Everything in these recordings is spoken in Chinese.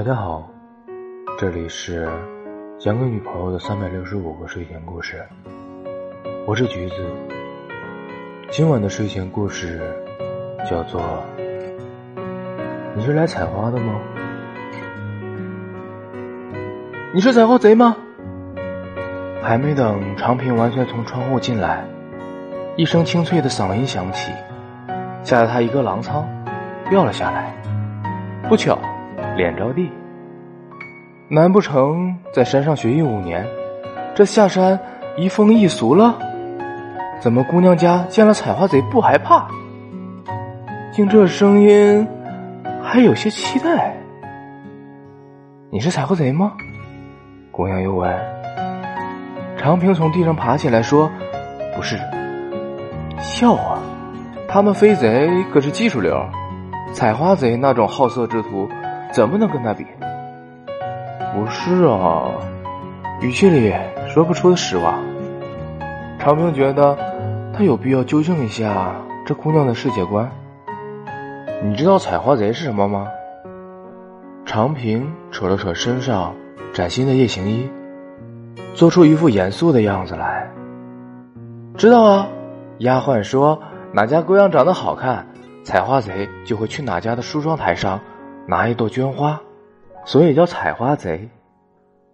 大家好，这里是讲给女朋友的三百六十五个睡前故事，我是橘子。今晚的睡前故事叫做“你是来采花的吗？你是采花贼吗？”还没等长平完全从窗户进来，一声清脆的嗓音响起，吓得他一个狼仓，掉了下来。不巧。脸着地，难不成在山上学艺五年，这下山移风易俗了？怎么姑娘家见了采花贼不害怕？听这声音，还有些期待。你是采花贼吗？姑娘又问。长平从地上爬起来说：“不是。”笑话，他们飞贼可是技术流，采花贼那种好色之徒。怎么能跟他比？不是啊，语气里说不出的失望。常平觉得他有必要纠正一下这姑娘的世界观。你知道采花贼是什么吗？常平扯了扯身上崭新的夜行衣，做出一副严肃的样子来。知道啊，丫鬟说哪家姑娘长得好看，采花贼就会去哪家的梳妆台上。拿一朵绢花，所以叫采花贼。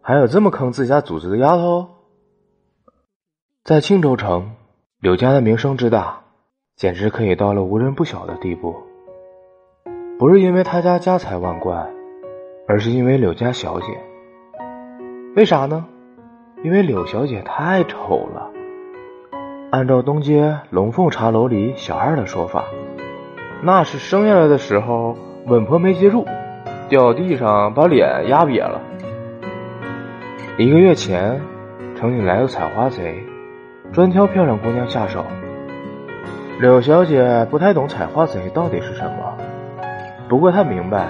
还有这么坑自家主子的丫头，在庆州城，柳家的名声之大，简直可以到了无人不晓的地步。不是因为他家家财万贯，而是因为柳家小姐。为啥呢？因为柳小姐太丑了。按照东街龙凤茶楼里小二的说法，那是生下来的时候。稳婆没接住，掉地上把脸压瘪了。一个月前，城里来个采花贼，专挑漂亮姑娘下手。柳小姐不太懂采花贼到底是什么，不过她明白，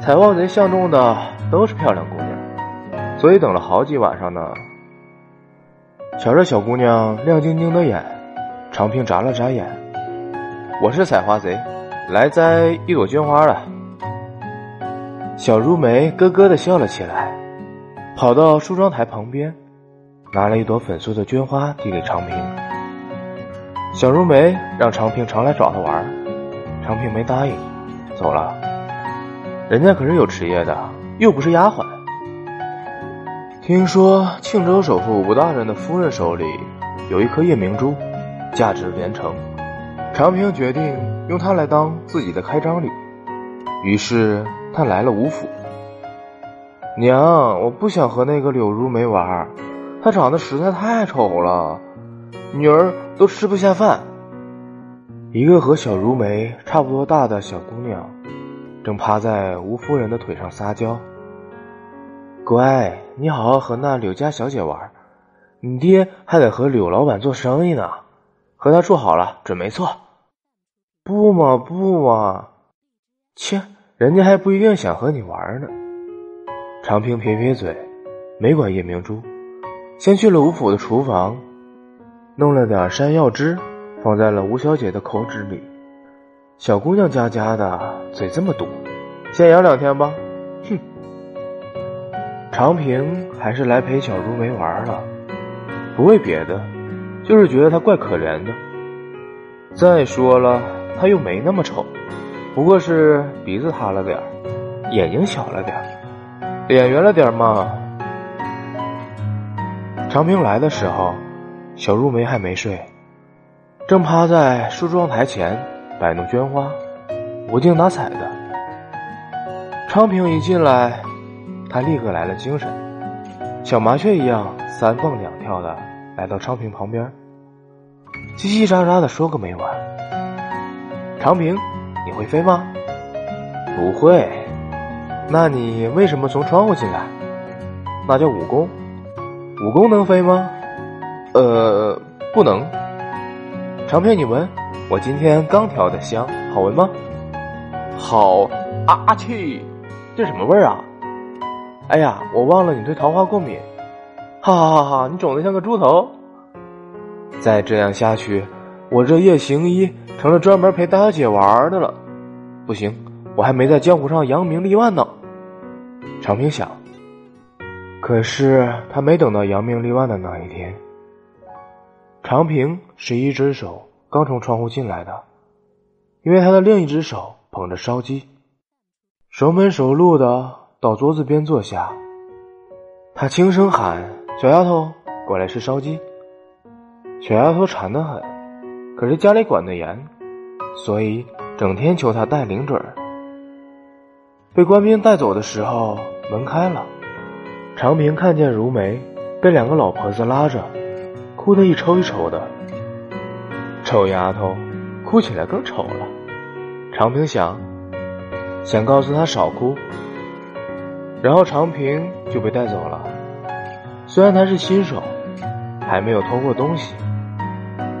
采花贼相中的都是漂亮姑娘，所以等了好几晚上呢。瞧着小姑娘亮晶晶的眼，长平眨了眨眼：“我是采花贼。”来摘一朵绢花了，小如梅咯咯的笑了起来，跑到梳妆台旁边，拿了一朵粉色的绢花递给长平。小如梅让长平常来找她玩，长平没答应，走了。人家可是有职业的，又不是丫鬟。听说庆州首富吴大人的夫人手里有一颗夜明珠，价值连城。长平决定用它来当自己的开张礼，于是他来了吴府。娘，我不想和那个柳如梅玩，她长得实在太丑了，女儿都吃不下饭。一个和小如梅差不多大的小姑娘，正趴在吴夫人的腿上撒娇。乖，你好好和那柳家小姐玩，你爹还得和柳老板做生意呢。和他处好了，准没错。不嘛不嘛，切，人家还不一定想和你玩呢。长平撇撇嘴，没管叶明珠，先去了吴府的厨房，弄了点山药汁，放在了吴小姐的口纸里。小姑娘家家的，嘴这么毒，先养两天吧。哼，长平还是来陪小如梅玩了，不为别的。就是觉得他怪可怜的。再说了，他又没那么丑，不过是鼻子塌了点眼睛小了点脸圆了点嘛。长平来的时候，小如梅还没睡，正趴在梳妆台前摆弄绢花，无精打采的。长平一进来，他立刻来了精神，小麻雀一样三蹦两跳的。来到昌平旁边，叽叽喳喳的说个没完。昌平，你会飞吗？不会。那你为什么从窗户进来？那叫武功。武功能飞吗？呃，不能。长平，你闻，我今天刚调的香，好闻吗？好。啊啊去，这什么味儿啊？哎呀，我忘了你对桃花过敏。哈哈哈哈！你肿得像个猪头。再这样下去，我这夜行衣成了专门陪大小姐玩的了。不行，我还没在江湖上扬名立万呢。长平想。可是他没等到扬名立万的那一天。长平是一只手刚从窗户进来的，因为他的另一只手捧着烧鸡，熟门熟路的到桌子边坐下。他轻声喊：“小丫头，过来吃烧鸡。”小丫头馋得很，可是家里管得严，所以整天求他带零嘴儿。被官兵带走的时候，门开了，长平看见如梅被两个老婆子拉着。哭得一抽一抽的，臭丫头，哭起来更丑了。长平想，想告诉她少哭，然后长平就被带走了。虽然他是新手，还没有偷过东西，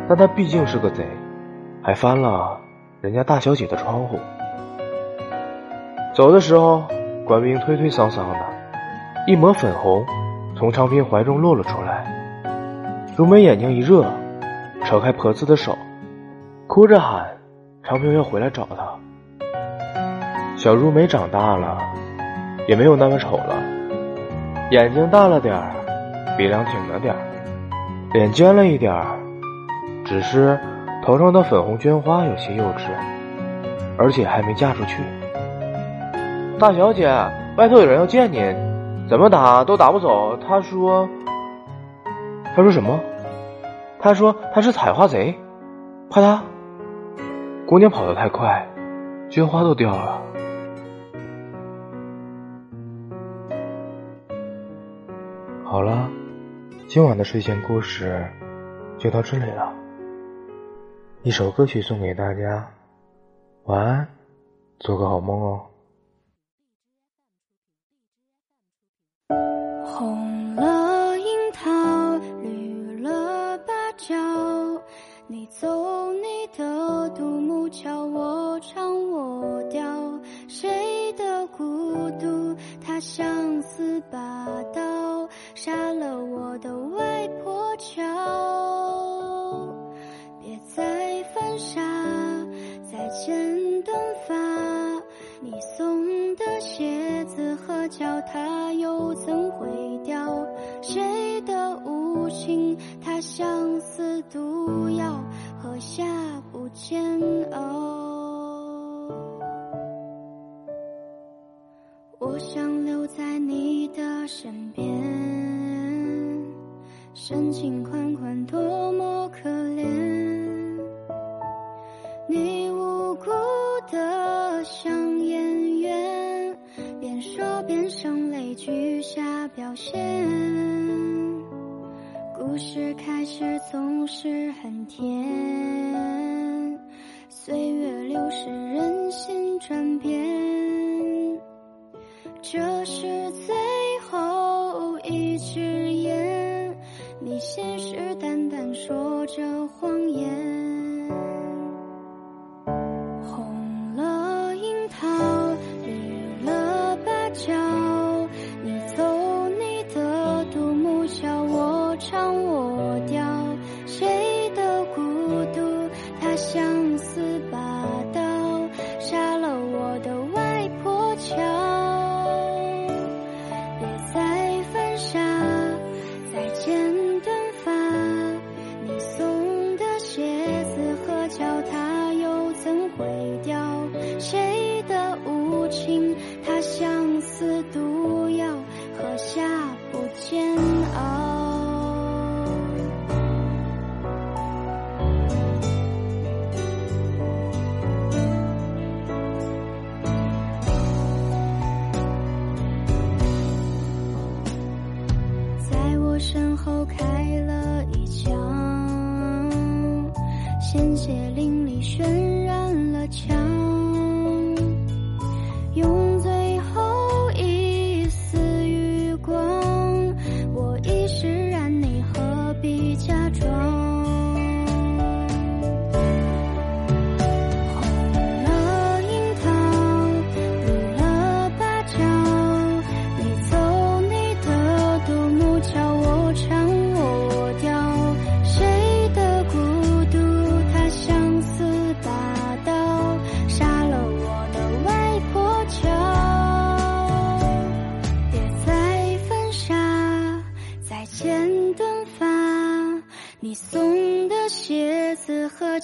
但他毕竟是个贼，还翻了人家大小姐的窗户。走的时候，官兵推推搡搡的，一抹粉红从长平怀中落了出来。如梅眼睛一热，扯开婆子的手，哭着喊：“长平要回来找她。”小如梅长大了，也没有那么丑了，眼睛大了点儿，鼻梁挺了点，脸尖了一点，只是头上的粉红绢花有些幼稚，而且还没嫁出去。大小姐，外头有人要见您，怎么打都打不走。他说。他说什么？他说他是采花贼。啪嗒，姑娘跑得太快，绢花都掉了。好了，今晚的睡前故事就到这里了。一首歌曲送给大家晚安做个好梦哦。红了樱桃绿了芭蕉你走你的独木桥我唱我调。谁的孤独它像似把刀下了我的外婆桥，别再犯傻，再剪短发。你送的鞋子和脚踏又怎会掉？谁的无情，它像似毒药，喝下不煎熬。深情款款，多么可怜。你无辜的像演员，边说边。声泪俱下表现，故事开始总是很甜，岁月流逝，人心转变，这是最后一句，你信誓旦旦说着谎言。脚他又怎毁掉谁的无情，他相思毒药，喝下不煎熬。在我身后看。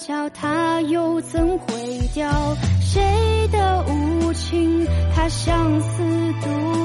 了，他又怎毁掉谁的无情？他相思独。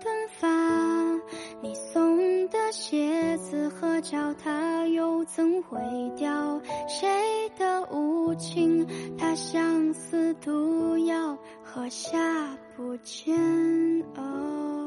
短发，你送的鞋子和脚踏又怎会掉？谁的无情，它相思毒药喝下不见。哦。